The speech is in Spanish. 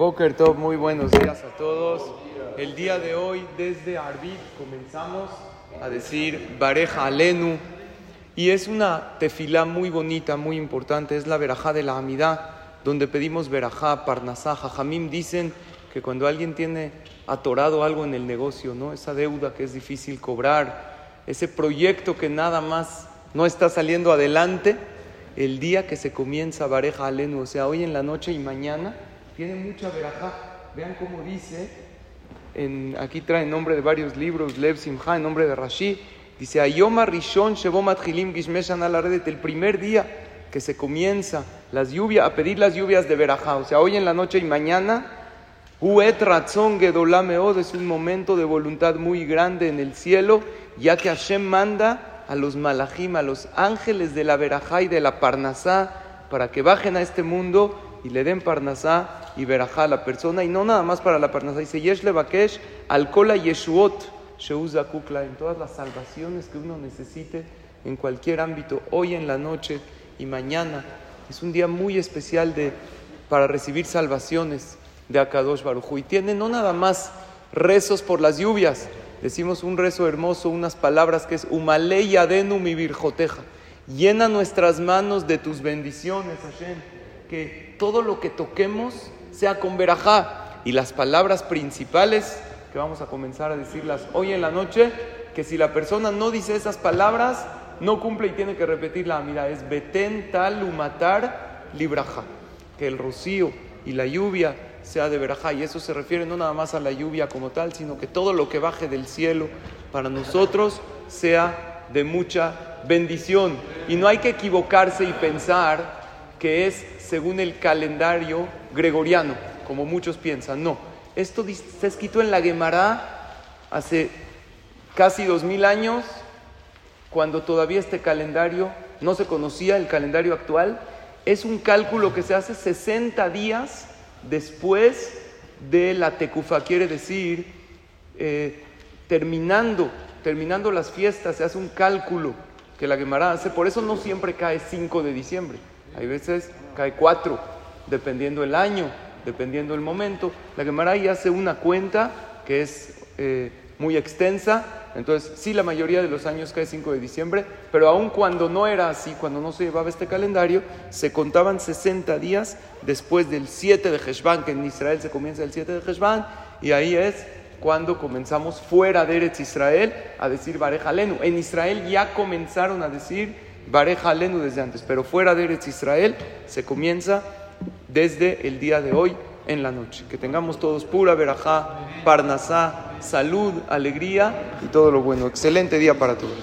Boker Top, muy buenos días a todos. El día de hoy, desde Arbit, comenzamos a decir Bareja Alenu. Y es una tefilá muy bonita, muy importante. Es la verajá de la Amidá, donde pedimos verajá, parnasá. Jajamim dicen que cuando alguien tiene atorado algo en el negocio, ¿no? esa deuda que es difícil cobrar, ese proyecto que nada más no está saliendo adelante, el día que se comienza Bareja Alenu, o sea, hoy en la noche y mañana, tiene mucha verajá. Vean cómo dice, en, aquí trae nombre de varios libros, Lev Simcha, en nombre de Rashi, dice, Ayoma Rishon Shebomat Hilim Gishmeshan Alaredet, el primer día que se comienza las lluvias, a pedir las lluvias de verajá, o sea, hoy en la noche y mañana, Huet Ratzon Gedolameod es un momento de voluntad muy grande en el cielo, ya que Hashem manda a los malachim, a los ángeles de la verajá y de la parnasá, para que bajen a este mundo y le den parnasá y verajá a la persona, y no nada más para la parnasá. Dice, Yesh Levakesh, Alcola Yeshuot, Sheuza Kukla, en todas las salvaciones que uno necesite en cualquier ámbito, hoy en la noche y mañana. Es un día muy especial de, para recibir salvaciones de Akadosh Baruj Y tiene no nada más rezos por las lluvias, decimos un rezo hermoso, unas palabras que es Umalei Adenu mi virjoteja. Llena nuestras manos de tus bendiciones, Hashem que todo lo que toquemos sea con verajá. Y las palabras principales que vamos a comenzar a decirlas hoy en la noche, que si la persona no dice esas palabras, no cumple y tiene que repetirla. Mira, es beten tal umatar libraja. Que el rocío y la lluvia sea de verajá. Y eso se refiere no nada más a la lluvia como tal, sino que todo lo que baje del cielo para nosotros sea de mucha bendición. Y no hay que equivocarse y pensar que es según el calendario gregoriano, como muchos piensan. No, esto está escrito en la Gemara hace casi dos mil años, cuando todavía este calendario no se conocía, el calendario actual. Es un cálculo que se hace 60 días después de la tecufa, quiere decir, eh, terminando, terminando las fiestas, se hace un cálculo que la Gemara hace, por eso no siempre cae 5 de diciembre. Hay veces cae cuatro, dependiendo el año, dependiendo el momento. La Gemara ahí hace una cuenta que es eh, muy extensa. Entonces, sí, la mayoría de los años cae 5 de diciembre, pero aun cuando no era así, cuando no se llevaba este calendario, se contaban 60 días después del 7 de Heshvan, que en Israel se comienza el 7 de Heshvan, y ahí es cuando comenzamos fuera de Eretz Israel a decir Barejalenu. En Israel ya comenzaron a decir Bareja Alenu desde antes, pero fuera de Eretz Israel se comienza desde el día de hoy en la noche. Que tengamos todos pura verajá, parnasá, salud, alegría y todo lo bueno. Excelente día para todos.